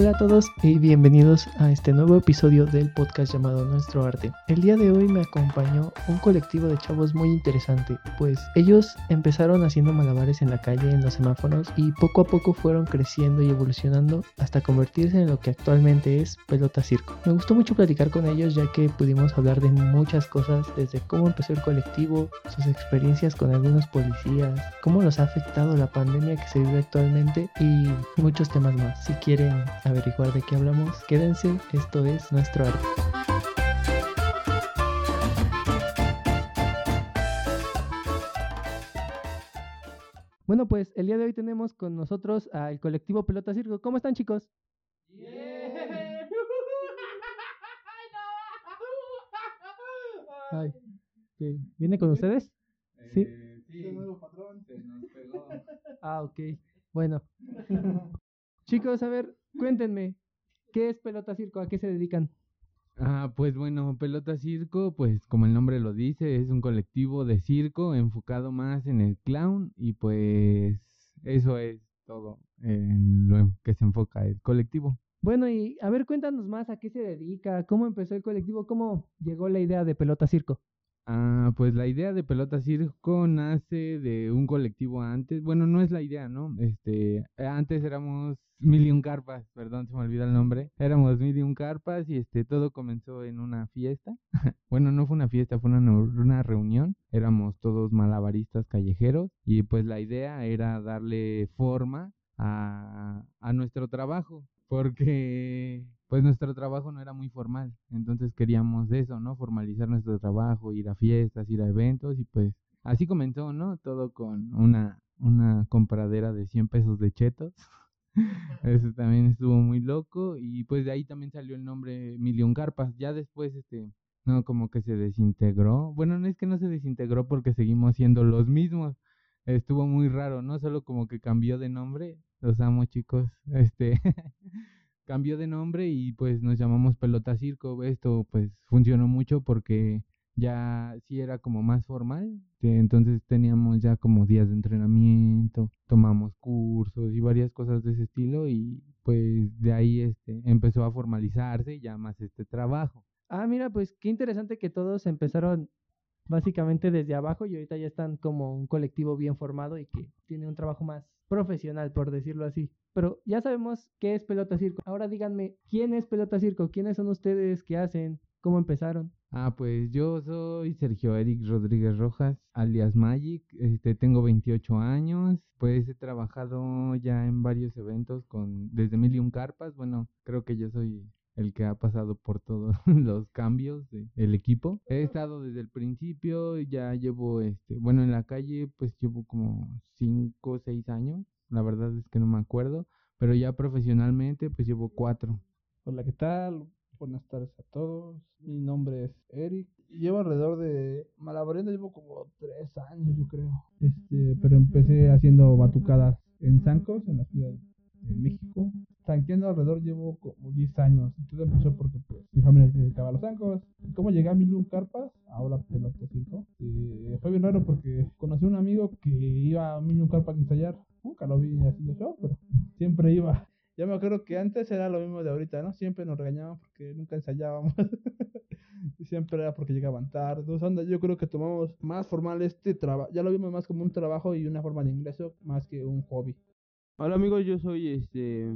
Hola a todos y bienvenidos a este nuevo episodio del podcast llamado Nuestro Arte. El día de hoy me acompañó un colectivo de chavos muy interesante, pues ellos empezaron haciendo malabares en la calle, en los semáforos y poco a poco fueron creciendo y evolucionando hasta convertirse en lo que actualmente es Pelota Circo. Me gustó mucho platicar con ellos ya que pudimos hablar de muchas cosas, desde cómo empezó el colectivo, sus experiencias con algunos policías, cómo los ha afectado la pandemia que se vive actualmente y muchos temas más. Si quieren averiguar de qué hablamos, quédense, esto es nuestro arte. Bueno, pues el día de hoy tenemos con nosotros al colectivo Pelota Circo. ¿Cómo están, chicos? Ay, ¿qué? ¿Viene con ustedes? Sí. Eh, sí, nuevo patrón se nos pegó. Ah, ok. Bueno. Chicos, a ver, cuéntenme, ¿qué es Pelota Circo? ¿A qué se dedican? Ah, pues bueno, Pelota Circo, pues como el nombre lo dice, es un colectivo de circo enfocado más en el clown y pues eso es todo en lo que se enfoca el colectivo. Bueno, y a ver, cuéntanos más a qué se dedica, cómo empezó el colectivo, cómo llegó la idea de Pelota Circo. Ah, pues la idea de Pelota Circo nace de un colectivo antes. Bueno, no es la idea, ¿no? Este, antes éramos Million Carpas, perdón, se me olvida el nombre. Éramos Million Carpas y este, todo comenzó en una fiesta. bueno, no fue una fiesta, fue una, una reunión. Éramos todos malabaristas callejeros y pues la idea era darle forma a, a nuestro trabajo porque pues nuestro trabajo no era muy formal, entonces queríamos eso, ¿no? Formalizar nuestro trabajo, ir a fiestas, ir a eventos y pues así comenzó, ¿no? Todo con una, una compradera de 100 pesos de chetos. Eso también estuvo muy loco y pues de ahí también salió el nombre Million Carpas. Ya después, este, no, como que se desintegró. Bueno, no es que no se desintegró porque seguimos siendo los mismos. Estuvo muy raro, ¿no? Solo como que cambió de nombre. Los amo, chicos. Este, cambió de nombre y pues nos llamamos Pelota Circo. Esto pues funcionó mucho porque ya sí era como más formal. Entonces teníamos ya como días de entrenamiento, tomamos cursos y varias cosas de ese estilo y pues de ahí este empezó a formalizarse ya más este trabajo. Ah, mira, pues qué interesante que todos empezaron básicamente desde abajo y ahorita ya están como un colectivo bien formado y que tiene un trabajo más profesional, por decirlo así. Pero ya sabemos qué es Pelota Circo. Ahora díganme, ¿quién es Pelota Circo? ¿Quiénes son ustedes? ¿Qué hacen? ¿Cómo empezaron? Ah, pues yo soy Sergio Eric Rodríguez Rojas, alias Magic. Este, tengo 28 años. Pues he trabajado ya en varios eventos con desde Million Carpas. Bueno, creo que yo soy el que ha pasado por todos los cambios del equipo. He estado desde el principio, ya llevo, este, bueno, en la calle pues llevo como 5 o 6 años, la verdad es que no me acuerdo, pero ya profesionalmente pues llevo 4. Hola, ¿qué tal? Buenas tardes a todos. Mi nombre es Eric. Llevo alrededor de malabarendo, llevo como 3 años, yo creo. Este, pero empecé haciendo batucadas en Zancos, en la ciudad de México. Tanqueando alrededor llevo como 10 años. Todo empezó porque pues, mi familia se dedicaba los. ¿Cómo llegué a Milun Carpas? Ahora pelota circo. Eh, fue bien raro porque conocí a un amigo que iba a Milun Carpas a ensayar. Nunca lo vi haciendo show, pero siempre iba. Ya me acuerdo que antes era lo mismo de ahorita, ¿no? Siempre nos regañaban porque nunca ensayábamos. y siempre era porque llegaban tarde. Entonces, yo creo que tomamos más formal este trabajo. Ya lo vimos más como un trabajo y una forma de ingreso más que un hobby. Hola amigos, yo soy este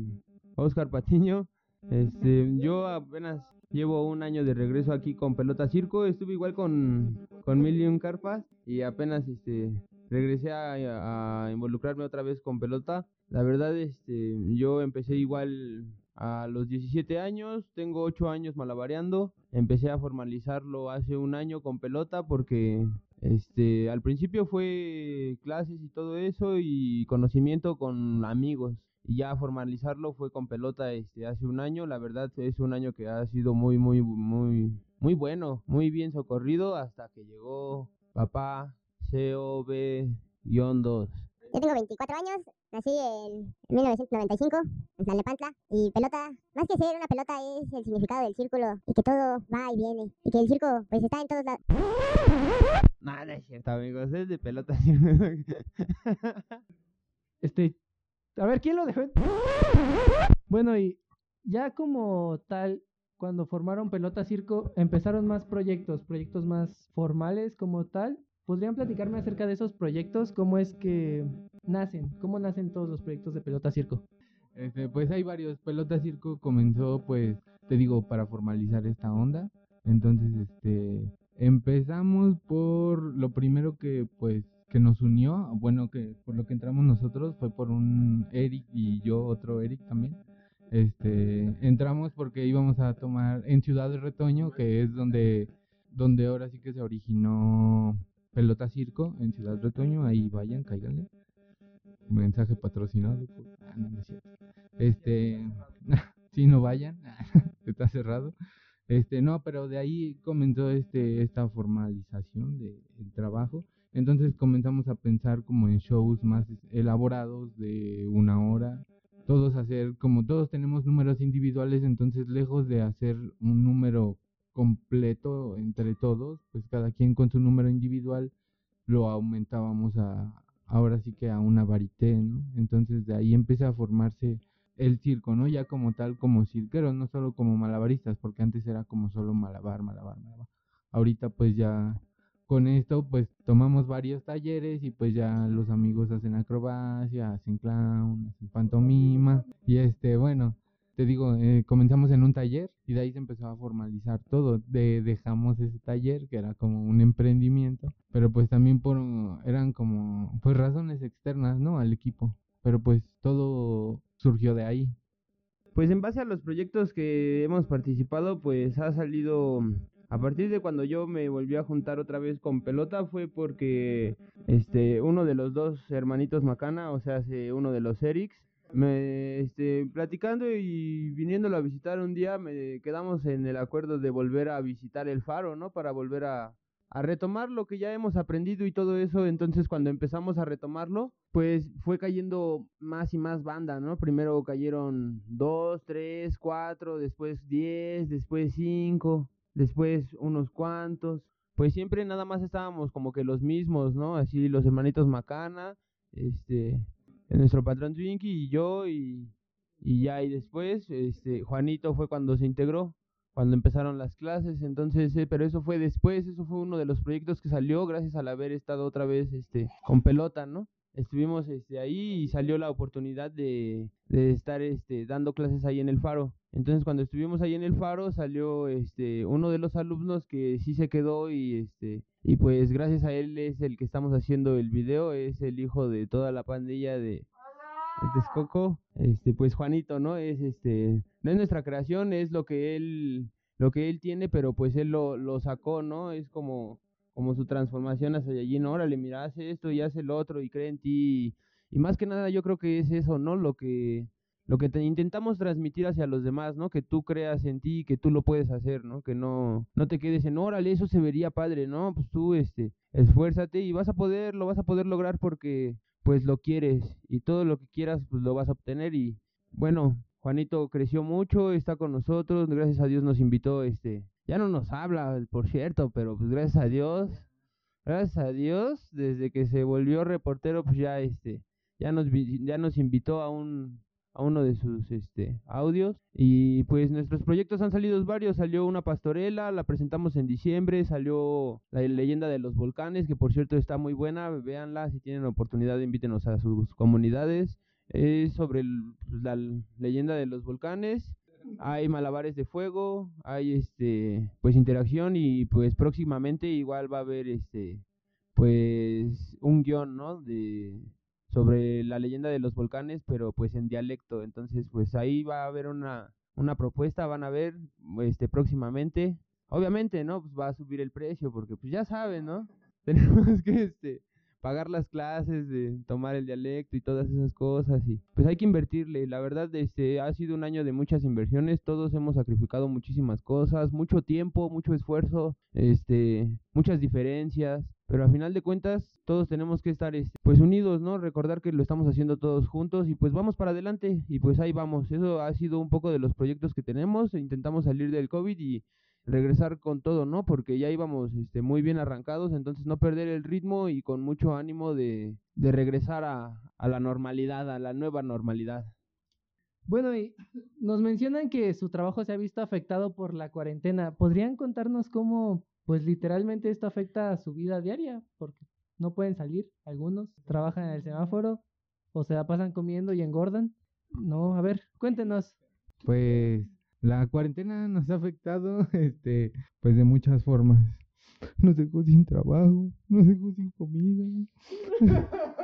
Oscar Patiño. Este, yo apenas llevo un año de regreso aquí con Pelota Circo. Estuve igual con, con Million Carpas y apenas este regresé a, a, involucrarme otra vez con pelota. La verdad, este, yo empecé igual a los 17 años, tengo 8 años malabareando. Empecé a formalizarlo hace un año con pelota porque este, al principio fue clases y todo eso y conocimiento con amigos. Y ya formalizarlo fue con pelota este hace un año. La verdad es un año que ha sido muy muy muy muy bueno, muy bien socorrido hasta que llegó papá COB-2. Yo tengo 24 años, nací en 1995 en Tlalnepantla y pelota, más que ser una pelota es el significado del círculo y que todo va y viene y que el circo pues está en todos lados. Nada es cierto amigos, es de pelota. este, a ver, ¿quién lo dejó? Bueno, y Ya como tal, cuando formaron Pelota Circo, empezaron más proyectos, proyectos más formales como tal. ¿Podrían platicarme acerca de esos proyectos? ¿Cómo es que nacen? ¿Cómo nacen todos los proyectos de Pelota Circo? Este, pues hay varios. Pelota Circo comenzó, pues, te digo, para formalizar esta onda. Entonces, este, empezamos por lo primero que, pues, que nos unió, bueno, que por lo que entramos nosotros fue por un Eric y yo, otro Eric también. Este, entramos porque íbamos a tomar en Ciudad de Retoño, que es donde, donde ahora sí que se originó Pelota Circo, en Ciudad de Retoño, ahí vayan, cáiganle. Mensaje patrocinado. Por... Ah, no, no es. Este, si no vayan, está cerrado. Este, no, pero de ahí comenzó este, esta formalización del trabajo. Entonces comenzamos a pensar como en shows más elaborados de una hora. Todos hacer, como todos tenemos números individuales, entonces lejos de hacer un número completo entre todos, pues cada quien con su número individual lo aumentábamos a, ahora sí que a una varité, ¿no? Entonces de ahí empieza a formarse el circo, ¿no? Ya como tal, como cirquero, no solo como malabaristas, porque antes era como solo malabar, malabar, malabar. Ahorita pues ya con esto pues tomamos varios talleres y pues ya los amigos hacen acrobacia, hacen clown, hacen pantomima y este, bueno, te digo, eh, comenzamos en un taller y de ahí se empezó a formalizar todo. De, dejamos ese taller que era como un emprendimiento, pero pues también por eran como pues razones externas, ¿no? Al equipo, pero pues todo surgió de ahí. Pues en base a los proyectos que hemos participado, pues ha salido a partir de cuando yo me volví a juntar otra vez con pelota fue porque este uno de los dos hermanitos Macana, o sea, uno de los Erics, me este platicando y viniéndolo a visitar un día me quedamos en el acuerdo de volver a visitar el faro, ¿no? Para volver a a retomar lo que ya hemos aprendido y todo eso, entonces cuando empezamos a retomarlo, pues fue cayendo más y más banda, ¿no? Primero cayeron dos, tres, cuatro, después diez, después cinco, después unos cuantos, pues siempre nada más estábamos como que los mismos, ¿no? Así los hermanitos Macana, este, nuestro patrón Twinkie y yo y, y ya y después, este, Juanito fue cuando se integró, cuando empezaron las clases, entonces, eh, pero eso fue después, eso fue uno de los proyectos que salió gracias al haber estado otra vez, este, con pelota, ¿no? Estuvimos este, ahí y salió la oportunidad de, de, estar este, dando clases ahí en el faro. Entonces cuando estuvimos ahí en el faro salió este, uno de los alumnos que sí se quedó y, este, y pues gracias a él es el que estamos haciendo el video, es el hijo de toda la pandilla de, Texcoco, este, pues Juanito, ¿no? Es este, no es nuestra creación, es lo que él, lo que él tiene, pero pues él lo, lo sacó, ¿no? Es como como su transformación hacia allí, ¿no? Órale, mira, hace esto y hace lo otro y cree en ti. Y, más que nada yo creo que es eso, ¿no? Lo que, lo que te intentamos transmitir hacia los demás, ¿no? Que tú creas en ti, que tú lo puedes hacer, ¿no? Que no, no te quedes en, órale, eso se vería padre, ¿no? Pues tú, este, esfuérzate y vas a poder, lo vas a poder lograr porque, pues lo quieres y todo lo que quieras, pues lo vas a obtener y, bueno, Juanito creció mucho, está con nosotros, gracias a Dios nos invitó, este, ya no nos habla, por cierto, pero pues gracias a Dios, gracias a Dios, desde que se volvió reportero, pues ya este, ya nos ya nos invitó a un a uno de sus este audios. Y pues nuestros proyectos han salido varios, salió una pastorela, la presentamos en diciembre, salió la leyenda de los volcanes, que por cierto está muy buena, véanla, si tienen oportunidad invítenos a sus comunidades, es sobre pues, la leyenda de los volcanes, hay malabares de fuego, hay este pues interacción y pues próximamente igual va a haber este pues un guion, ¿no? de sobre la leyenda de los volcanes, pero pues en dialecto. Entonces, pues ahí va a haber una una propuesta, van a ver este próximamente. Obviamente, ¿no? Pues va a subir el precio porque pues ya saben, ¿no? Tenemos que este pagar las clases, de tomar el dialecto y todas esas cosas y pues hay que invertirle. La verdad este ha sido un año de muchas inversiones, todos hemos sacrificado muchísimas cosas, mucho tiempo, mucho esfuerzo, este, muchas diferencias, pero a final de cuentas todos tenemos que estar este, pues unidos, ¿no? Recordar que lo estamos haciendo todos juntos y pues vamos para adelante y pues ahí vamos. Eso ha sido un poco de los proyectos que tenemos, intentamos salir del COVID y regresar con todo, ¿no? Porque ya íbamos este, muy bien arrancados, entonces no perder el ritmo y con mucho ánimo de, de regresar a, a la normalidad, a la nueva normalidad. Bueno, y nos mencionan que su trabajo se ha visto afectado por la cuarentena. ¿Podrían contarnos cómo, pues literalmente esto afecta a su vida diaria? Porque no pueden salir, algunos trabajan en el semáforo o se la pasan comiendo y engordan. No, a ver, cuéntenos. Pues la cuarentena nos ha afectado, este, pues de muchas formas. Nos dejó sin trabajo, nos dejó sin comida.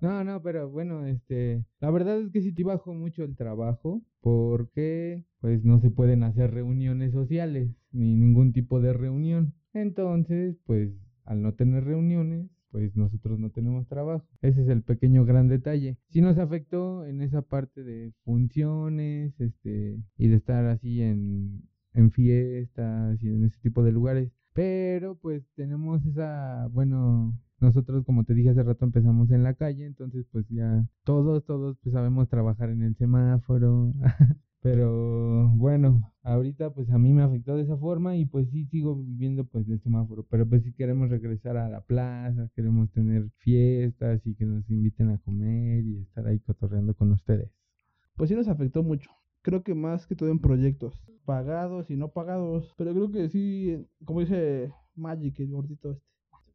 No, no, pero bueno, este, la verdad es que sí te bajó mucho el trabajo porque pues no se pueden hacer reuniones sociales ni ningún tipo de reunión. Entonces, pues al no tener reuniones, pues nosotros no tenemos trabajo. Ese es el pequeño gran detalle. Sí nos afectó en esa parte de funciones, este, y de estar así en, en fiestas y en ese tipo de lugares. Pero pues tenemos esa, bueno, nosotros como te dije hace rato empezamos en la calle, entonces pues ya todos, todos pues sabemos trabajar en el semáforo. Pero bueno, ahorita pues a mí me afectó de esa forma y pues sí sigo viviendo pues del semáforo, pero pues sí queremos regresar a la plaza, queremos tener fiestas y que nos inviten a comer y estar ahí cotorreando con ustedes. Pues sí nos afectó mucho. Creo que más que todo en proyectos, pagados y no pagados. Pero creo que sí, como dice Magic, el gordito este.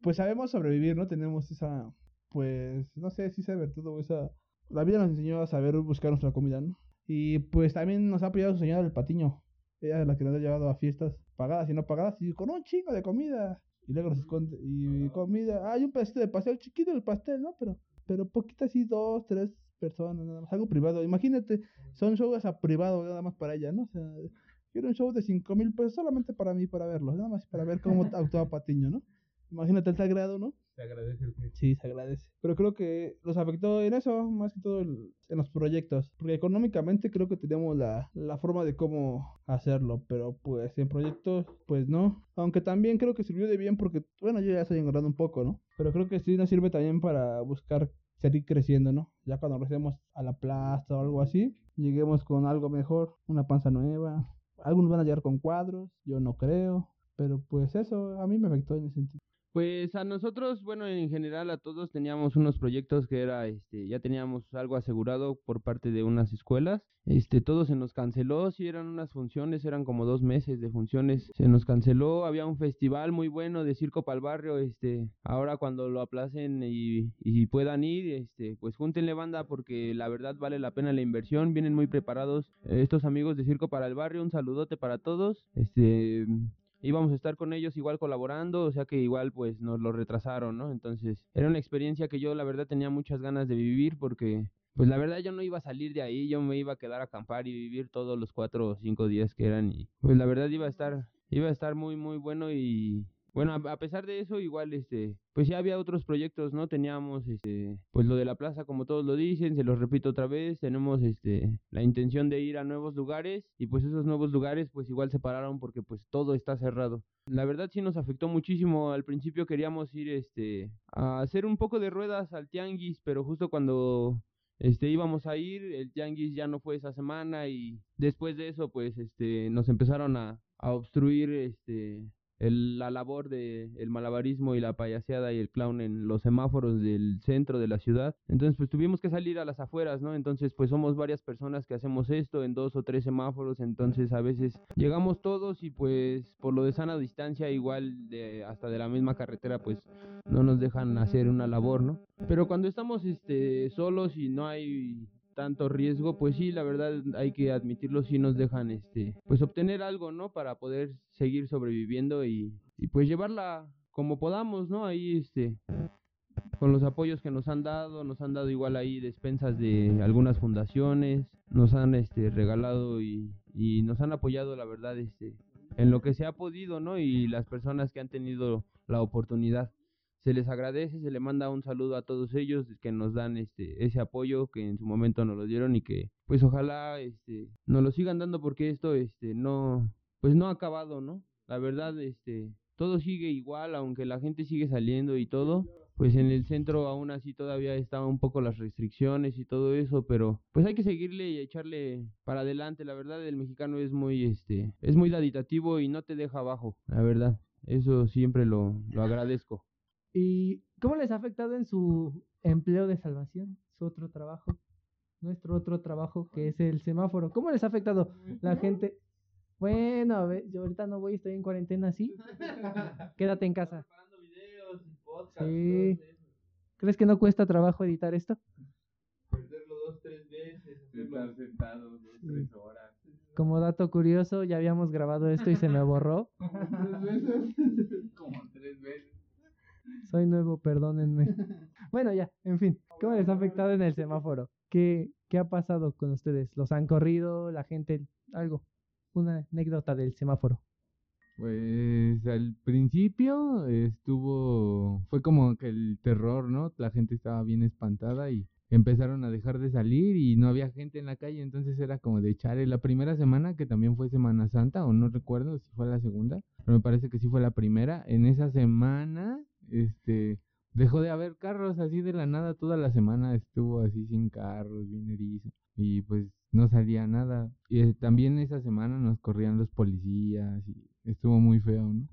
Pues sabemos sobrevivir, ¿no? Tenemos esa, pues, no sé si esa virtud o esa... La vida nos enseñó a saber buscar nuestra comida, ¿no? Y pues también nos ha apoyado su señora del patiño. Ella es la que nos ha llevado a fiestas pagadas y no pagadas y con un chingo de comida. Y luego nos esconde. Y comida. Hay un pedacito de pastel, chiquito el pastel, ¿no? Pero, pero poquito así, dos, tres personas, nada más. Algo privado. Imagínate, son shows a privado nada más para ella, ¿no? O sea, quiero un show de cinco mil pesos solamente para mí, para verlo. Nada más para ver cómo actúa Patiño, ¿no? Imagínate el sagrado, ¿no? Se agradece. Sí, se agradece. Pero creo que los afectó en eso, más que todo el- en los proyectos. Porque económicamente creo que tenemos la, la forma de cómo hacerlo. Pero pues en proyectos, pues no. Aunque también creo que sirvió de bien porque, bueno, yo ya estoy engordando un poco, ¿no? Pero creo que sí nos sirve también para buscar seguir creciendo, ¿no? Ya cuando regresemos a la plaza o algo así, lleguemos con algo mejor, una panza nueva. Algunos van a llegar con cuadros, yo no creo. Pero pues eso a mí me afectó en ese sentido. Pues a nosotros, bueno, en general a todos teníamos unos proyectos que era, este, ya teníamos algo asegurado por parte de unas escuelas. Este, todo se nos canceló, sí eran unas funciones, eran como dos meses de funciones, se nos canceló, había un festival muy bueno de circo para el barrio, este, ahora cuando lo aplacen y, y puedan ir, este, pues júntenle banda porque la verdad vale la pena la inversión, vienen muy preparados estos amigos de circo para el barrio, un saludote para todos, este, íbamos a estar con ellos igual colaborando, o sea que igual pues nos lo retrasaron, ¿no? Entonces era una experiencia que yo la verdad tenía muchas ganas de vivir porque pues la verdad yo no iba a salir de ahí, yo me iba a quedar a acampar y vivir todos los cuatro o cinco días que eran y pues la verdad iba a estar, iba a estar muy muy bueno y bueno, a, pesar de eso, igual, este, pues ya había otros proyectos, ¿no? Teníamos, este, pues lo de la plaza, como todos lo dicen, se los repito otra vez, tenemos, este, la intención de ir a nuevos lugares y pues esos nuevos lugares, pues igual se pararon porque pues todo está cerrado. La verdad sí nos afectó muchísimo. Al principio queríamos ir, este, a hacer un poco de ruedas al tianguis, pero justo cuando este íbamos a ir, el tianguis ya no fue esa semana y después de eso pues este nos empezaron a, a obstruir este el- la labor de el malabarismo y la payaseada y el clown en los semáforos del centro de la ciudad. Entonces, pues tuvimos que salir a las afueras, ¿no? Entonces, pues somos varias personas que hacemos esto en dos o tres semáforos, entonces a veces llegamos todos y pues por lo de sana distancia igual de hasta de la misma carretera, pues no nos dejan hacer una labor, ¿no? Pero cuando estamos este solos y no hay tanto riesgo, pues sí, la verdad hay que admitirlo, sí nos dejan este, pues obtener algo, ¿no? Para poder seguir sobreviviendo y, y pues llevarla como podamos, ¿no? Ahí este con los apoyos que nos han dado, nos han dado igual ahí despensas de algunas fundaciones, nos han este regalado y, y nos han apoyado la verdad este en lo que se ha podido, ¿no? Y las personas que han tenido la oportunidad se les agradece, se le manda un saludo a todos ellos que nos dan este ese apoyo que en su momento nos lo dieron y que pues ojalá este nos lo sigan dando porque esto este no pues no ha acabado, ¿no? La verdad este todo sigue igual, aunque la gente sigue saliendo y todo, pues en el centro aún así todavía estaban un poco las restricciones y todo eso, pero pues hay que seguirle y echarle para adelante, la verdad el mexicano es muy este es muy daditativo y no te deja abajo, la verdad. Eso siempre lo, lo agradezco. ¿Y cómo les ha afectado en su empleo de salvación, su otro trabajo? nuestro otro trabajo que es el semáforo. ¿Cómo les ha afectado la gente? Bueno, a ver, yo ahorita no voy, estoy en cuarentena, ¿sí? Quédate en casa. Sí. ¿Crees que no cuesta trabajo editar esto? Perderlo dos, tres veces. Estar sentado dos, tres horas. Como dato curioso, ya habíamos grabado esto y se me borró. Como tres veces. Soy nuevo, perdónenme. Bueno, ya, en fin. ¿Cómo les ha afectado en el semáforo? ¿Qué, ¿Qué ha pasado con ustedes? ¿Los han corrido? ¿La gente? Algo. Una anécdota del semáforo. Pues al principio estuvo, fue como que el terror, ¿no? La gente estaba bien espantada y empezaron a dejar de salir y no había gente en la calle, entonces era como de echarle la primera semana, que también fue Semana Santa, o no recuerdo si fue la segunda, pero me parece que sí fue la primera. En esa semana, este, dejó de haber carros así de la nada, toda la semana estuvo así sin carros, bien y pues no salía nada. Y eh, también esa semana nos corrían los policías y estuvo muy feo, ¿no?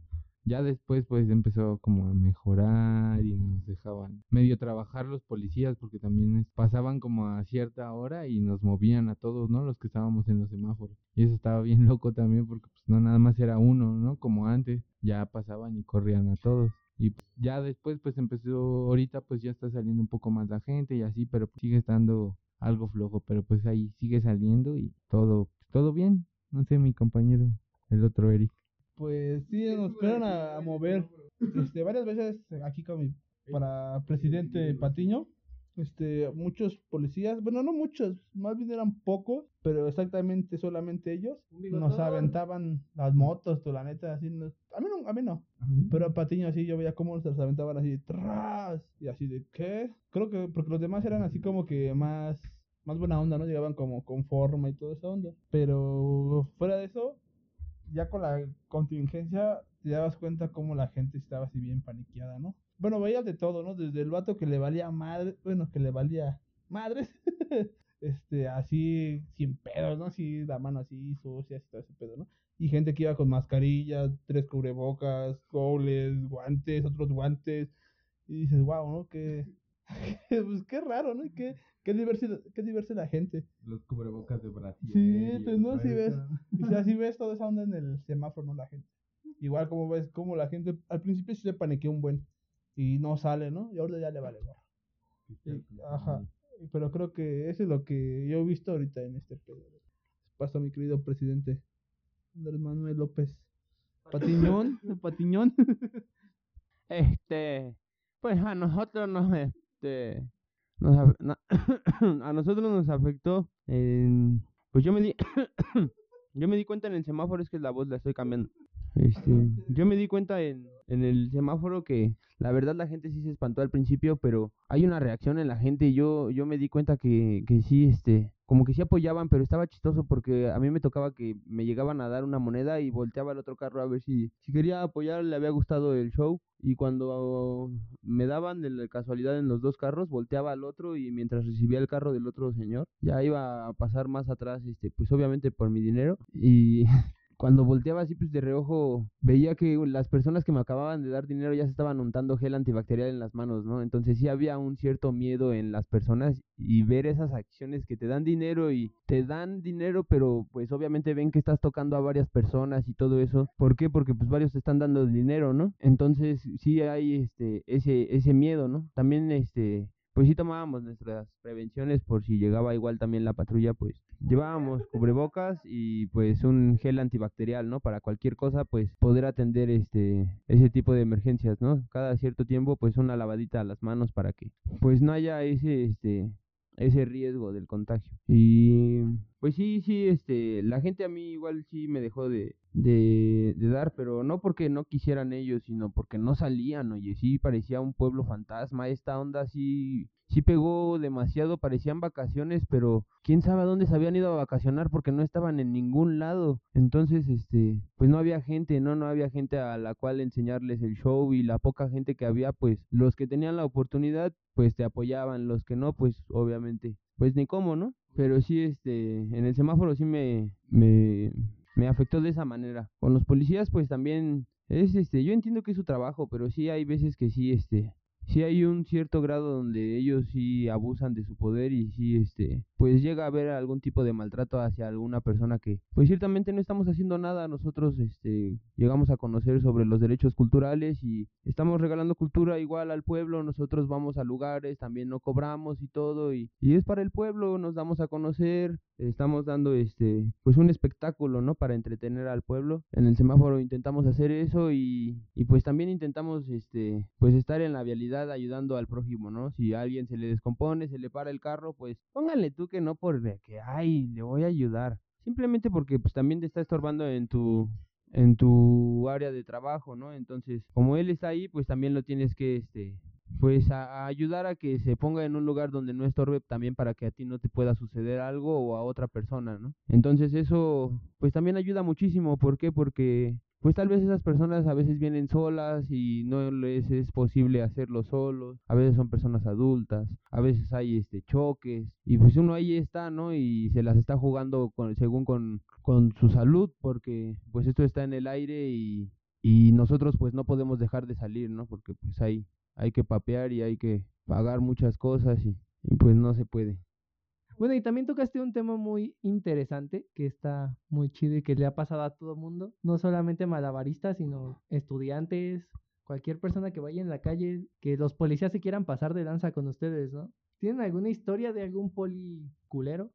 Ya después pues empezó como a mejorar y nos dejaban medio trabajar los policías porque también pasaban como a cierta hora y nos movían a todos, ¿no? Los que estábamos en los semáforos. Y eso estaba bien loco también porque pues no nada más era uno, ¿no? Como antes, ya pasaban y corrían a todos. Y pues, ya después pues empezó, ahorita pues ya está saliendo un poco más la gente y así, pero sigue estando algo flojo, pero pues ahí sigue saliendo y todo, todo bien. No sé, mi compañero, el otro Eric. Pues sí, nos fueron a, a mover este, varias veces aquí con mi, para presidente Patiño. Este, muchos policías, bueno, no muchos, más bien eran pocos, pero exactamente solamente ellos nos aventaban las motos, tú, la neta, así. nos- a mí no, a mí no, pero a Patiño así yo veía cómo se los aventaban así, tras, y así de, ¿qué? Creo que porque los demás eran así como que más, más buena onda, ¿no? Llegaban como con forma y toda esa onda. Pero fuera de eso, ya con la contingencia te dabas cuenta cómo la gente estaba así bien paniqueada, ¿no? Bueno, veías de todo, ¿no? Desde el vato que le valía madre, bueno, que le valía madres, este, así, sin pedos, ¿no? Así, la mano así, sucia, así, todo ese pedo, ¿no? Y gente que iba con mascarillas, tres cubrebocas, goles, guantes, otros guantes, y dices, wow, ¿no? Que, pues qué raro, ¿no? Y qué, qué diversa, qué diversa la gente. Los cubrebocas de Brasil. Sí, pues no, si ves. Y si así ves toda esa onda en el semáforo, ¿no? La gente. Igual como ves, como la gente al principio sí se paniqueó un buen y no sale, ¿no? Y ahora ya le vale gorro. Sí, ajá. Pero creo que eso es lo que yo he visto ahorita en este pedo. Paso mi querido presidente Andrés Manuel López. Patiñón, Patiñón. Este, pues a nosotros nos, este, nos a nosotros nos afectó, en- pues yo me di, yo me di cuenta en el semáforo, es que la voz la estoy cambiando. Este, yo me di cuenta en, en el semáforo que la verdad la gente sí se espantó al principio, pero hay una reacción en la gente yo, yo me di cuenta que, que sí, este, como que sí apoyaban, pero estaba chistoso porque a mí me tocaba que me llegaban a dar una moneda y volteaba el otro carro a ver si, si quería apoyar, le había gustado el show. Y cuando me daban de casualidad en los dos carros, volteaba al otro y mientras recibía el carro del otro señor, ya iba a pasar más atrás, este, pues obviamente por mi dinero. Y cuando volteaba así pues de reojo veía que las personas que me acababan de dar dinero ya se estaban untando gel antibacterial en las manos, ¿no? Entonces sí había un cierto miedo en las personas y ver esas acciones que te dan dinero y te dan dinero, pero pues obviamente ven que estás tocando a varias personas y todo eso. ¿Por qué? Porque pues varios te están dando dinero, ¿no? Entonces sí hay este ese ese miedo, ¿no? También este pues sí tomábamos nuestras prevenciones por si llegaba igual también la patrulla, pues llevábamos cubrebocas y pues un gel antibacterial, ¿no? Para cualquier cosa, pues poder atender este ese tipo de emergencias, ¿no? Cada cierto tiempo, pues una lavadita a las manos para que pues no haya ese este ese riesgo del contagio. Y pues sí, sí, este, la gente a mí igual sí me dejó de, de, de dar, pero no porque no quisieran ellos, sino porque no salían, oye, sí parecía un pueblo fantasma, esta onda sí, sí pegó demasiado, parecían vacaciones, pero quién sabe a dónde se habían ido a vacacionar porque no estaban en ningún lado. Entonces, este, pues no había gente, no, no había gente a la cual enseñarles el show y la poca gente que había, pues los que tenían la oportunidad, pues te apoyaban, los que no, pues obviamente, pues ni cómo, ¿no? Pero sí, este, en el semáforo sí me, me, me afectó de esa manera. Con los policías, pues también es, este, yo entiendo que es su trabajo, pero sí hay veces que sí, este, sí hay un cierto grado donde ellos sí abusan de su poder y sí, este, pues llega a haber algún tipo de maltrato hacia alguna persona que, pues ciertamente no estamos haciendo nada, nosotros, este, llegamos a conocer sobre los derechos culturales y estamos regalando cultura igual al pueblo, nosotros vamos a lugares, también no cobramos y todo y, y es para el pueblo, nos damos a conocer, estamos dando, este, pues un espectáculo, ¿no? Para entretener al pueblo. En el semáforo intentamos hacer eso y, y pues también intentamos, este, pues estar en la vialidad ayudando al prójimo, ¿no? Si a alguien se le descompone, se le para el carro, pues póngale tú que no por que, ay, le voy a ayudar. Simplemente porque pues también te está estorbando en tu en tu área de trabajo, ¿no? Entonces, como él está ahí, pues también lo tienes que este pues a, ayudar a que se ponga en un lugar donde no estorbe también para que a ti no te pueda suceder algo o a otra persona, ¿no? Entonces eso pues también ayuda muchísimo, ¿por qué? Porque pues tal vez esas personas a veces vienen solas y no les es posible hacerlo solos, a veces son personas adultas, a veces hay este choques y pues uno ahí está, ¿no? Y se las está jugando con, según con, con su salud porque pues esto está en el aire y, y nosotros pues no podemos dejar de salir, ¿no? Porque pues hay, hay que papear y hay que pagar muchas cosas y, y pues no se puede. Bueno, y también tocaste un tema muy interesante que está muy chido y que le ha pasado a todo mundo, no solamente malabaristas, sino estudiantes, cualquier persona que vaya en la calle, que los policías se quieran pasar de danza con ustedes, ¿no? ¿Tienen alguna historia de algún poli culero?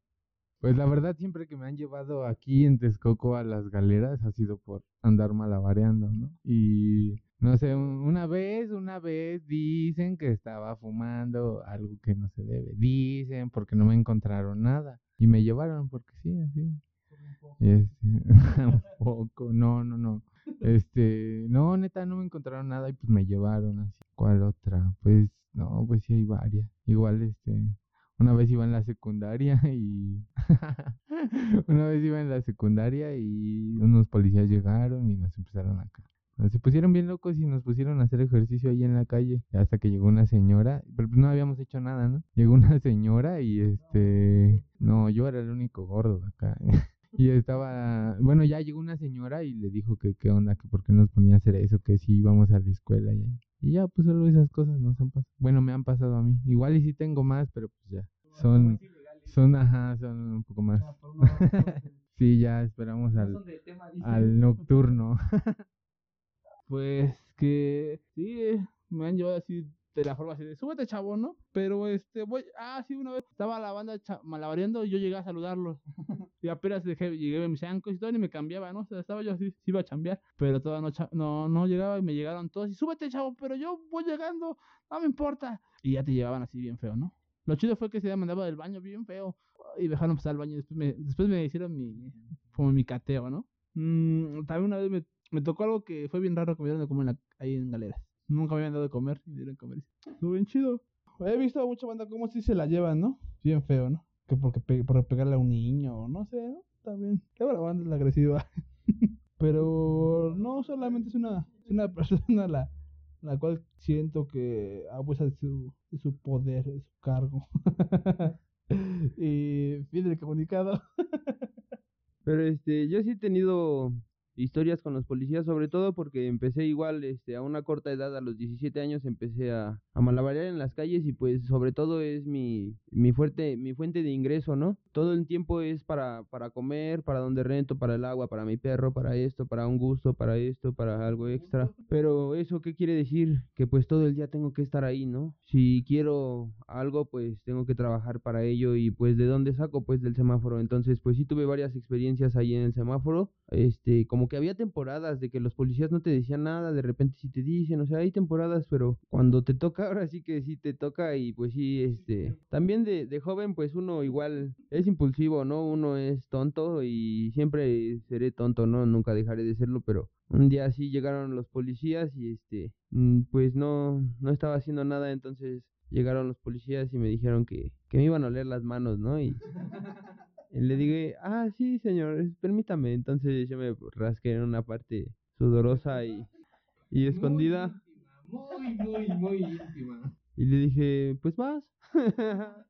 Pues la verdad, siempre que me han llevado aquí en Texcoco a las galeras ha sido por andar malabareando, ¿no? Y no sé, un- una vez, una vez dicen que estaba fumando algo que no se debe. Dicen porque no me encontraron nada. Y me llevaron porque sí, así. Este, un poco, no, no, no. Este, no, neta, no me encontraron nada y pues me llevaron así. ¿Cuál otra? Pues, no, pues sí hay varias. Igual, este, una vez iba en la secundaria y una vez iba en la secundaria y unos policías llegaron y nos empezaron a ca- Se pusieron bien locos y nos pusieron a hacer ejercicio ahí en la calle hasta que llegó una señora, pero pues no habíamos hecho nada, ¿no? Llegó una señora y este, no, yo era el único gordo de acá. Y estaba, bueno, ya llegó una señora y le dijo que qué onda, que por qué nos ponía a hacer eso, que si íbamos a la escuela y, y ya, pues solo esas cosas nos han pasado. Bueno, me han pasado a mí. Igual y sí tengo más, pero pues ya. Son, son, ajá, son un poco más. sí, ya esperamos al, al nocturno. Pues que sí, eh, me han llevado así de la forma así de, súbete chavo, ¿no? Pero este, voy, ah, sí, una vez estaba la banda malabareando y yo llegué a saludarlos. y apenas dejé, llegué a mis ancos y todo y me cambiaba, ¿no? O sea, estaba yo así, sí iba a chambear, pero todavía no, no, no llegaba y me llegaron todos y súbete chavo, pero yo voy llegando, no me importa. Y ya te llevaban así bien feo, ¿no? Lo chido fue que se mandaba del baño bien feo y dejaron pasar al baño y después me, después me hicieron mi, como mi cateo, ¿no? Mm, también una vez me, me tocó algo que fue bien raro que me dieron de comer en la- ahí en galeras. Nunca me habían dado de comer y me dieron de comer. Estuvo bien chido. He visto a mucha banda como si se la llevan, ¿no? Bien feo, ¿no? Que porque pe- por pegarle a un niño, o no sé, ¿no? También. Luego la banda es la agresiva. Pero no solamente es una, es una persona la, la cual siento que abusa de su, de su poder, de su cargo. y fin del comunicado. Pero este, yo sí he tenido historias con los policías, sobre todo porque empecé igual, este, a una corta edad, a los 17 años, empecé a, malabarear en las calles y pues sobre todo es mi, mi fuerte, mi fuente de ingreso, ¿no? Todo el tiempo es para, para comer, para donde rento, para el agua, para mi perro, para esto, para un gusto, para esto, para algo extra. Pero eso, ¿qué quiere decir? Que pues todo el día tengo que estar ahí, ¿no? Si quiero algo, pues tengo que trabajar para ello y pues ¿de dónde saco? Pues del semáforo. Entonces, pues sí tuve varias experiencias ahí en el semáforo. Este, como que había temporadas de que los policías no te decían nada, de repente sí te dicen, o sea, hay temporadas, pero cuando te toca, ahora sí que sí te toca y pues sí, este, también de, de joven, pues uno igual es impulsivo, ¿no? Uno es tonto y siempre seré tonto, ¿no? Nunca dejaré de serlo, pero un día sí llegaron los policías y este, mm, pues no, no estaba haciendo nada, entonces llegaron los policías y me dijeron que, que me iban a oler las manos, ¿no? Y, y le dije, ah, sí, señor, permítame. Entonces yo me rasqué en una parte sudorosa y, y escondida. Muy, muy, muy íntima. Y le dije, pues vas.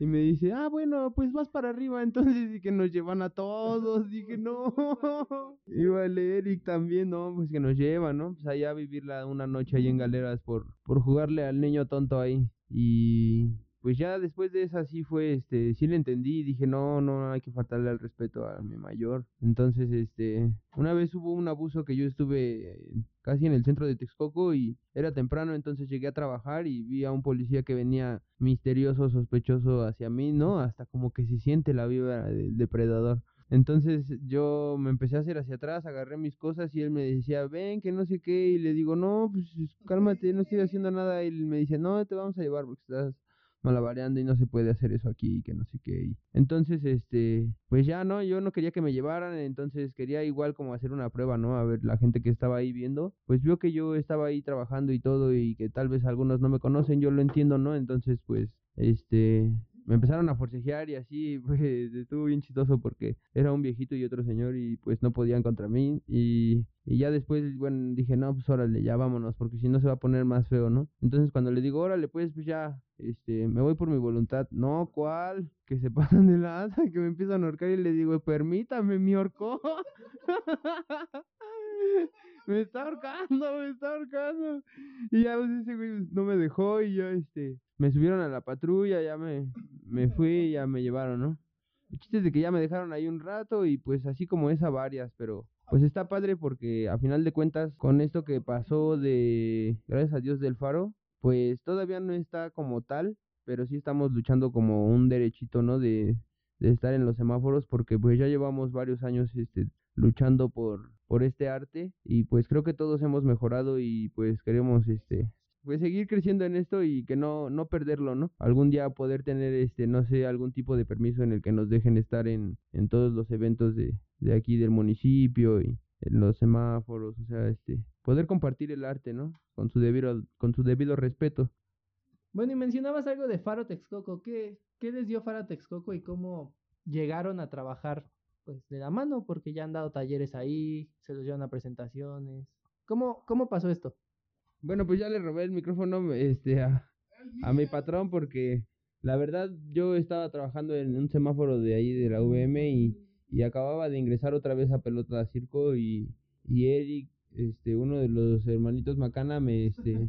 Y me dice, ah, bueno, pues vas para arriba. Entonces, y que nos llevan a todos. Dije, no. Iba el Eric también, no, pues que nos lleva, ¿no? Pues allá a vivir la, una noche ahí en Galeras por, por jugarle al niño tonto ahí. Y pues ya después de esa sí fue, este, sí le entendí y dije, no, no, hay que faltarle al respeto a mi mayor. Entonces, este, una vez hubo un abuso que yo estuve casi en el centro de Texcoco y era temprano, entonces llegué a trabajar y vi a un policía que venía misterioso, sospechoso hacia mí, ¿no? Hasta como que se siente la vibra del depredador. Entonces yo me empecé a hacer hacia atrás, agarré mis cosas y él me decía, ven, que no sé qué, y le digo, no, pues cálmate, no estoy haciendo nada. Y él me dice, no, te vamos a llevar porque estás malabareando y no se puede hacer eso aquí y que no sé qué. Entonces, este, pues ya no, yo no quería que me llevaran, entonces quería igual como hacer una prueba, ¿no? A ver, la gente que estaba ahí viendo, pues vio que yo estaba ahí trabajando y todo y que tal vez algunos no me conocen, yo lo entiendo, ¿no? Entonces, pues, este, me empezaron a forcejear y así, pues estuvo bien chistoso porque era un viejito y otro señor y pues no podían contra mí y, y ya después, bueno, dije, no, pues órale, ya vámonos porque si no se va a poner más feo, ¿no? Entonces cuando le digo, órale, pues, pues ya, este, me voy por mi voluntad, no, ¿cuál? Que se pasan de lanza, que me empiezan a ahorcar y le digo, permítame, mi horcó. me está ahorcando, me está ahorcando. Y ya pues, ese güey no me dejó y yo, este, me subieron a la patrulla, ya me, me fui y ya me llevaron, ¿no? El chiste es de que ya me dejaron ahí un rato y pues así como esa varias, pero pues está padre porque a final de cuentas con esto que pasó de, gracias a Dios del faro, pues todavía no está como tal, pero sí estamos luchando como un derechito, ¿no? De, de estar en los semáforos porque pues ya llevamos varios años este luchando por por este arte y pues creo que todos hemos mejorado y pues queremos este pues seguir creciendo en esto y que no no perderlo, ¿no? Algún día poder tener este no sé algún tipo de permiso en el que nos dejen estar en en todos los eventos de de aquí del municipio y en los semáforos, o sea, este poder compartir el arte, ¿no? Con su debido con su debido respeto. Bueno, y mencionabas algo de Faro Texcoco. ¿Qué, ¿Qué les dio Faro Texcoco y cómo llegaron a trabajar pues de la mano? Porque ya han dado talleres ahí, se los llevan a presentaciones. ¿Cómo, cómo pasó esto? Bueno, pues ya le robé el micrófono este a, a mi patrón porque la verdad yo estaba trabajando en un semáforo de ahí de la VM y, y acababa de ingresar otra vez a pelota circo y, y Eric, este, uno de los hermanitos Macana me este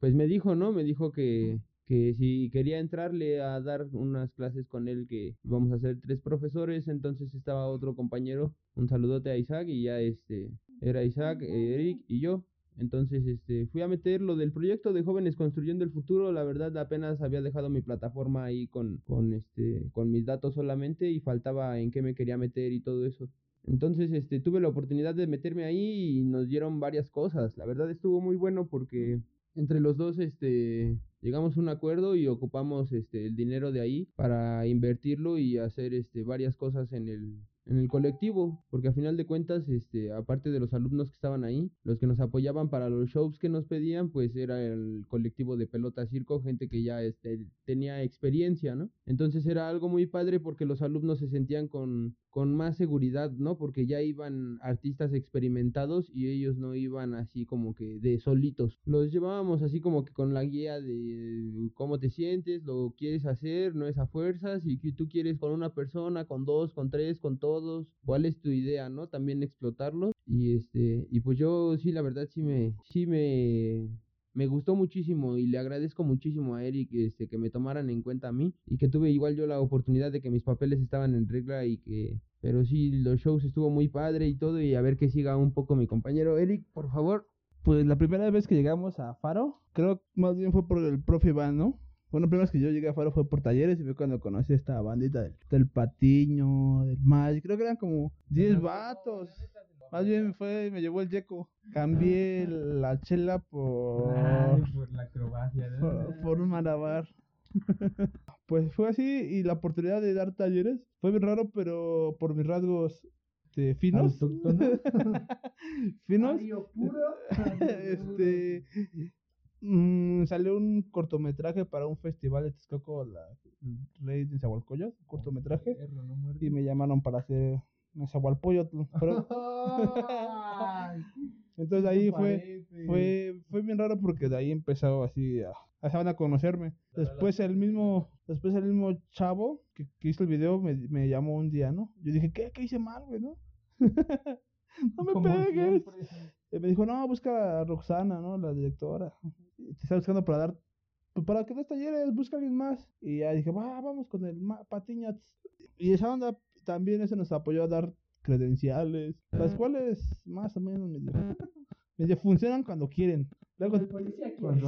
pues me dijo, ¿no? Me dijo que, que si quería entrarle a dar unas clases con él, que íbamos a ser tres profesores, entonces estaba otro compañero, un saludote a Isaac y ya este, era Isaac, Eric y yo. Entonces, este, fui a meter lo del proyecto de jóvenes construyendo el futuro. La verdad, apenas había dejado mi plataforma ahí con, con este, con mis datos solamente y faltaba en qué me quería meter y todo eso. Entonces, este, tuve la oportunidad de meterme ahí y nos dieron varias cosas. La verdad estuvo muy bueno porque entre los dos, este, llegamos a un acuerdo y ocupamos, este, el dinero de ahí para invertirlo y hacer, este, varias cosas en el, en el colectivo, porque a final de cuentas, este, aparte de los alumnos que estaban ahí, los que nos apoyaban para los shows que nos pedían, pues era el colectivo de pelota circo, gente que ya este, tenía experiencia, ¿no? Entonces era algo muy padre porque los alumnos se sentían con, con más seguridad, ¿no? Porque ya iban artistas experimentados y ellos no iban así como que de solitos. Los llevábamos así como que con la guía de cómo te sientes, lo quieres hacer, no es a fuerzas, y tú quieres con una persona, con dos, con tres, con cuál es tu idea, ¿no? También explotarlos. Y este, y pues yo sí, la verdad sí me, sí me me gustó muchísimo y le agradezco muchísimo a Eric este, que me tomaran en cuenta a mí y que tuve igual yo la oportunidad de que mis papeles estaban en regla y que pero sí los shows estuvo muy padre y todo y a ver que siga un poco mi compañero Eric por favor Pues la primera vez que llegamos a Faro, creo más bien fue por el profe Iván, ¿no? Bueno, vez que yo llegué a Faro fue por talleres y fue cuando conocí esta bandita del, del Patiño, del Magic. Creo que eran como 10 vatos. Más bien fue, me llevó el yeco. Cambié la chela por, por la acrobacia. por, por un malabar. pues fue así y la oportunidad de dar talleres fue bien raro, pero por mis rasgos este, finos. Finos. este mm, salió un cortometraje para un festival de Texcoco, la Rey de Zahualcoyot, cortometraje, y me llamaron para hacer Nezahualcóyotl. Pero- Entonces ahí fue, fue, fue bien raro porque de ahí empezó así a, a, a conocerme. Después el mismo, después el mismo chavo que, que hizo el video me, me llamó un día, ¿no? Yo dije, ¿qué? ¿Qué hice mal, güey, no? no me pegues. Y me dijo, no, busca a Roxana, ¿no? La directora. Te está buscando para dar, pues para que des talleres, busca a alguien más. Y ya dije, va, vamos con el ma- Patiñas. Y esa onda también ese nos apoyó a dar credenciales, las cuales más o menos medio, medio funcionan cuando quieren. Luego,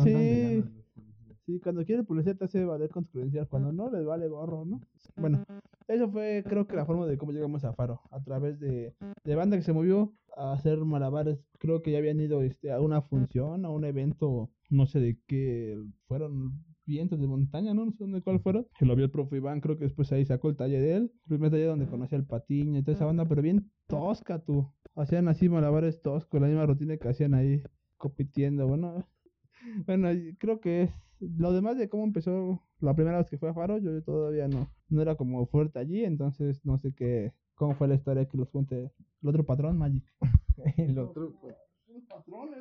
sí, sí, cuando quiere el policía te hace valer con tu credencial, cuando no, les vale gorro, ¿no? Bueno, eso fue creo que la forma de cómo llegamos a Faro, a través de, de banda que se movió a hacer malabares. Creo que ya habían ido este, a una función, a un evento, no sé de qué, fueron vientos de montaña, ¿no? No sé de cuál fueron. Que lo vio el profe Iván, creo que después ahí sacó el taller de él. El primer taller donde conocí al Patiño y toda esa banda, pero bien tosca tú. Hacían así malabares toscos, la misma rutina que hacían ahí compitiendo. Bueno, bueno, creo que es lo demás de cómo empezó la primera vez que fue a Faro, yo todavía no, no era como fuerte allí, entonces no sé qué, cómo fue la historia que los cuente el otro patrón, Magic. El otro, pues.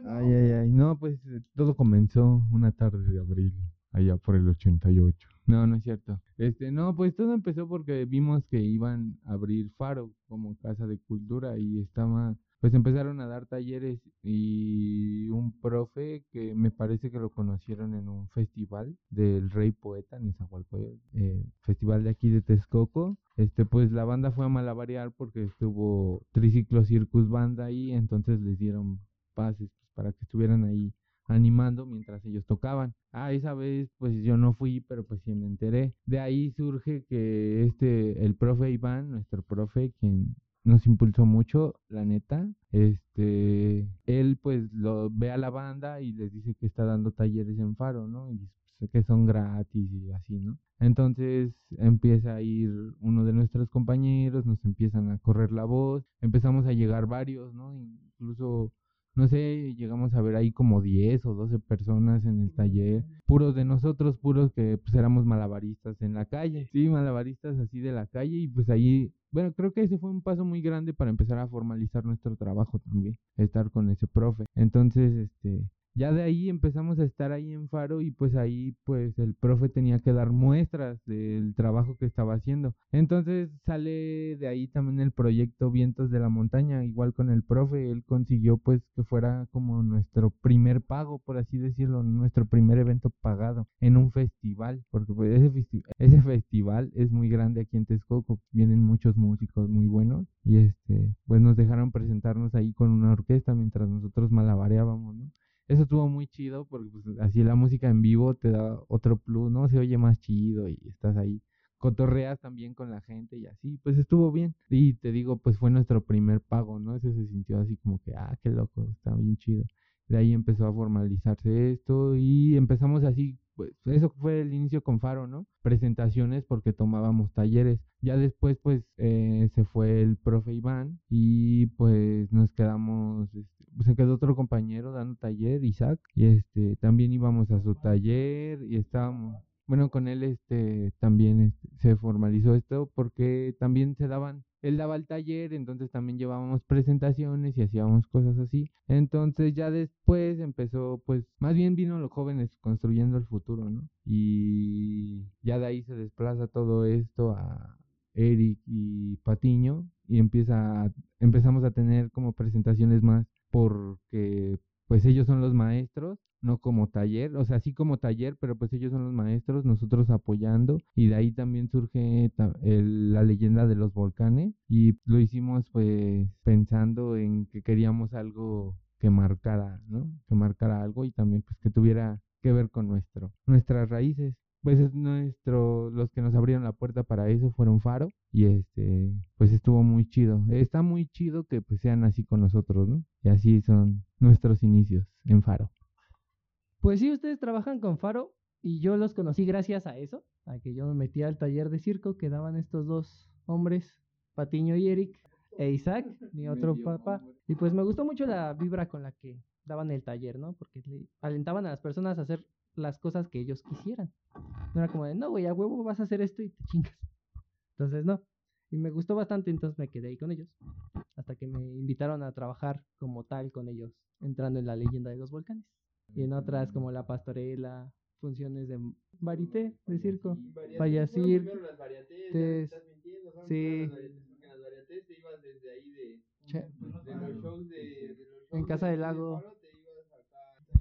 Ay, ay, ay. No, pues eh, todo comenzó una tarde de abril, allá por el 88. No, no es cierto. Este, no, pues todo empezó porque vimos que iban a abrir Faro como casa de cultura y estaba, pues empezaron a dar talleres y un profe que me parece que lo conocieron en un festival del Rey Poeta en Nezahualcóyotl, eh, festival de aquí de Texcoco. Este, pues la banda fue a malabarear porque estuvo Triciclo Circus Banda ahí, entonces les dieron pases pues, para que estuvieran ahí animando mientras ellos tocaban. Ah, esa vez pues yo no fui, pero pues sí me enteré. De ahí surge que este, el profe Iván, nuestro profe, quien nos impulsó mucho, la neta, este, él pues lo ve a la banda y les dice que está dando talleres en Faro, ¿no? Y pues, que son gratis y así, ¿no? Entonces empieza a ir uno de nuestros compañeros, nos empiezan a correr la voz, empezamos a llegar varios, ¿no? Incluso no sé, llegamos a ver ahí como 10 o 12 personas en el taller, puros de nosotros, puros que pues éramos malabaristas en la calle, sí, malabaristas así de la calle y pues ahí, bueno, creo que ese fue un paso muy grande para empezar a formalizar nuestro trabajo también, estar con ese profe. Entonces, este, ya de ahí empezamos a estar ahí en Faro y pues ahí pues el profe tenía que dar muestras del trabajo que estaba haciendo. Entonces sale de ahí también el proyecto Vientos de la Montaña, igual con el profe, él consiguió pues que fuera como nuestro primer pago, por así decirlo, nuestro primer evento pagado en un festival, porque pues ese, festi- ese festival es muy grande aquí en Texcoco, vienen muchos músicos muy buenos y este pues nos dejaron presentarnos ahí con una orquesta mientras nosotros malabareábamos, ¿no? Eso estuvo muy chido porque pues, así la música en vivo te da otro plus, ¿no? Se oye más chido y estás ahí. Cotorreas también con la gente y así, pues estuvo bien. Y te digo, pues fue nuestro primer pago, ¿no? Eso se sintió así como que, ah, qué loco, está bien chido. De ahí empezó a formalizarse esto y empezamos así, pues eso fue el inicio con Faro, ¿no? Presentaciones porque tomábamos talleres. Ya después pues eh, se fue el profe Iván y pues nos quedamos, este, pues, se quedó otro compañero dando taller, Isaac, y este también íbamos a su taller y estábamos, bueno, con él este también este, se formalizó esto porque también se daban él daba el taller, entonces también llevábamos presentaciones y hacíamos cosas así. Entonces ya después empezó, pues, más bien vino los jóvenes construyendo el futuro, ¿no? Y ya de ahí se desplaza todo esto a Eric y Patiño y empieza empezamos a tener como presentaciones más porque pues ellos son los maestros, no como taller, o sea, sí como taller, pero pues ellos son los maestros, nosotros apoyando, y de ahí también surge el- la leyenda de los volcanes, y lo hicimos pues pensando en que queríamos algo que marcara, ¿no? Que marcara algo y también pues que tuviera que ver con nuestro, nuestras raíces. Pues es nuestro, los que nos abrieron la puerta para eso fueron Faro y este, pues estuvo muy chido. Está muy chido que pues sean así con nosotros, ¿no? Y así son nuestros inicios en Faro. Pues sí, ustedes trabajan con Faro y yo los conocí gracias a eso, a que yo me metí al taller de circo que daban estos dos hombres, Patiño y Eric, e Isaac, mi otro papá. Y pues me gustó mucho la vibra con la que daban el taller, ¿no? Porque le alentaban a las personas a hacer las cosas que ellos quisieran. No era como de, no, güey, a huevo vas a hacer esto y te chingas. Entonces, no. Y me gustó bastante, entonces me quedé ahí con ellos. Hasta que me invitaron a trabajar como tal con ellos, entrando en la leyenda de los volcanes. Y en otras como la pastorela, funciones de varité, de circo. Payasir, tes- sí. Che- En Casa del Lago.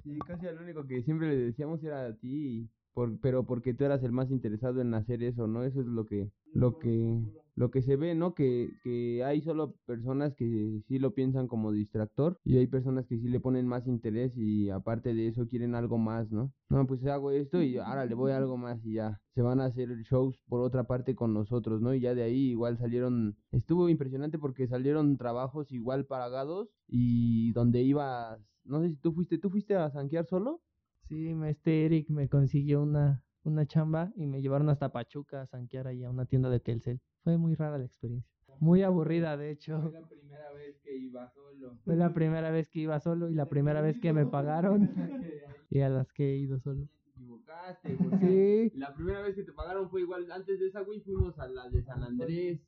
Sí, casi al único que siempre le decíamos era a ti, por, pero porque tú eras el más interesado en hacer eso, ¿no? Eso es lo que, lo que, lo que se ve, ¿no? Que, que hay solo personas que sí lo piensan como distractor y hay personas que sí le ponen más interés y aparte de eso quieren algo más, ¿no? No, pues hago esto y ahora le voy a algo más y ya. Se van a hacer shows por otra parte con nosotros, ¿no? Y ya de ahí igual salieron, estuvo impresionante porque salieron trabajos igual pagados y donde ibas, no sé si tú fuiste, ¿tú fuiste a zanquear solo? Sí, este Eric me consiguió una, una chamba y me llevaron hasta Pachuca a sanquear ahí a una tienda de Telcel. Fue muy rara la experiencia. Muy aburrida, de hecho. la primera vez que iba solo. Fue la primera vez que iba solo y la primera vez que me pagaron. Y a las que he ido solo. Te equivocaste, porque Sí. la primera vez que te pagaron fue igual, antes de esa, güey, fuimos a la de San Andrés.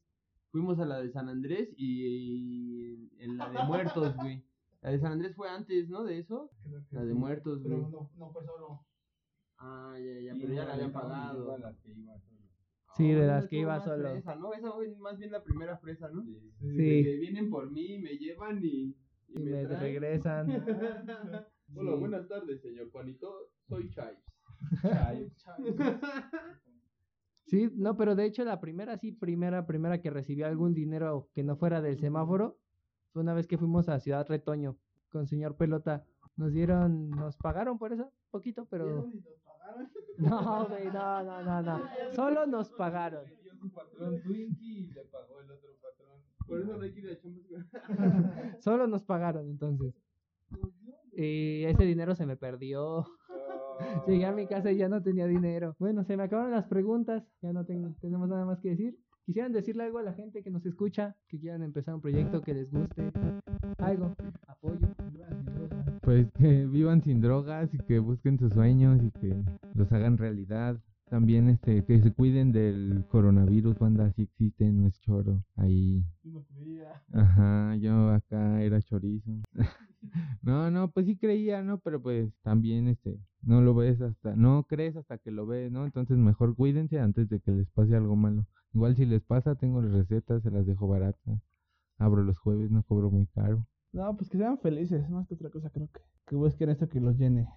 Fuimos a la de San Andrés y, en la de muertos, güey. La de San Andrés fue antes, ¿no? De eso. La de muertos, güey. Pero no, no fue solo. Ah, ya, ya, pero ya la habían pagado. Sí, de Ah, las que iba solo. Fresa, ¿no? Esa fue más bien la primera fresa, ¿no? Sí. Que vienen por mí, me llevan y, Y me regresan. Hola, buenas tardes, señor Juanito. Soy Chives. Sí, no, pero de hecho la primera, sí, primera, primera que recibí algún dinero que no fuera del semáforo fue una vez que fuimos a Ciudad Retoño con señor Pelota. Nos dieron, nos pagaron por eso, poquito, pero... No, güey, no, no, no, no. Solo nos pagaron. su patrón Twinkie y le pagó el otro patrón. Por eso no hay que ir a chambas. Solo nos pagaron entonces. Y ese dinero se me perdió. Llegué a mi casa y ya no tenía dinero. Bueno, se me acabaron las preguntas. Ya no tengo, tenemos nada más que decir. Quisieran decirle algo a la gente que nos escucha, que quieran empezar un proyecto que les guste. Algo. Apoyo. Pues que vivan sin drogas y que busquen sus sueños y que los hagan realidad. También este que se cuiden del coronavirus, banda, si existe, no es choro. Ahí, Yo no creía. ajá, yo acá era chorizo. no, no, pues sí creía, ¿no? Pero pues también este no lo ves hasta, no crees hasta que lo ves, ¿no? Entonces mejor cuídense antes de que les pase algo malo. Igual si les pasa, tengo las recetas, se las dejo baratas. Abro los jueves, no cobro muy caro. No, pues que sean felices, más que otra cosa, creo que. Que busquen esto que los llene.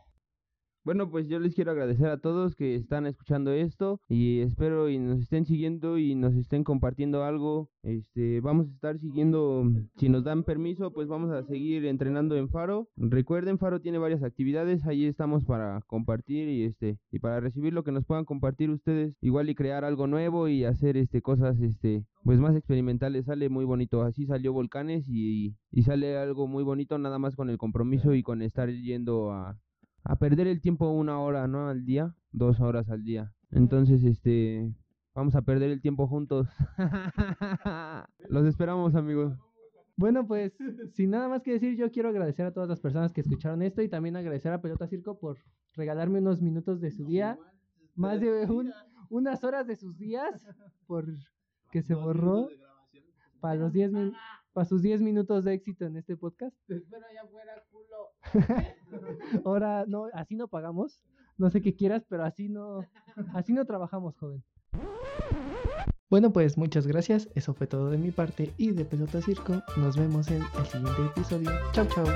Bueno, pues yo les quiero agradecer a todos que están escuchando esto y espero y nos estén siguiendo y nos estén compartiendo algo. Este, vamos a estar siguiendo, si nos dan permiso, pues vamos a seguir entrenando en Faro. Recuerden, Faro tiene varias actividades, ahí estamos para compartir y este y para recibir lo que nos puedan compartir ustedes, igual y crear algo nuevo y hacer este cosas este pues más experimentales, sale muy bonito. Así salió Volcanes y, y sale algo muy bonito nada más con el compromiso y con estar yendo a a perder el tiempo una hora, ¿no? Al día, dos horas al día. Entonces, este, vamos a perder el tiempo juntos. Los esperamos, amigos. Bueno, pues sin nada más que decir, yo quiero agradecer a todas las personas que escucharon esto y también agradecer a Pelota Circo por regalarme unos minutos de su día, más de un- unas horas de sus días, por que se borró para los 10 min- para sus 10 minutos de éxito en este podcast. espero allá afuera, culo. Ahora no, así no pagamos. No sé qué quieras, pero así no, así no trabajamos, joven. Bueno, pues muchas gracias. Eso fue todo de mi parte y de Pelota Circo. Nos vemos en el siguiente episodio. Chau, chau.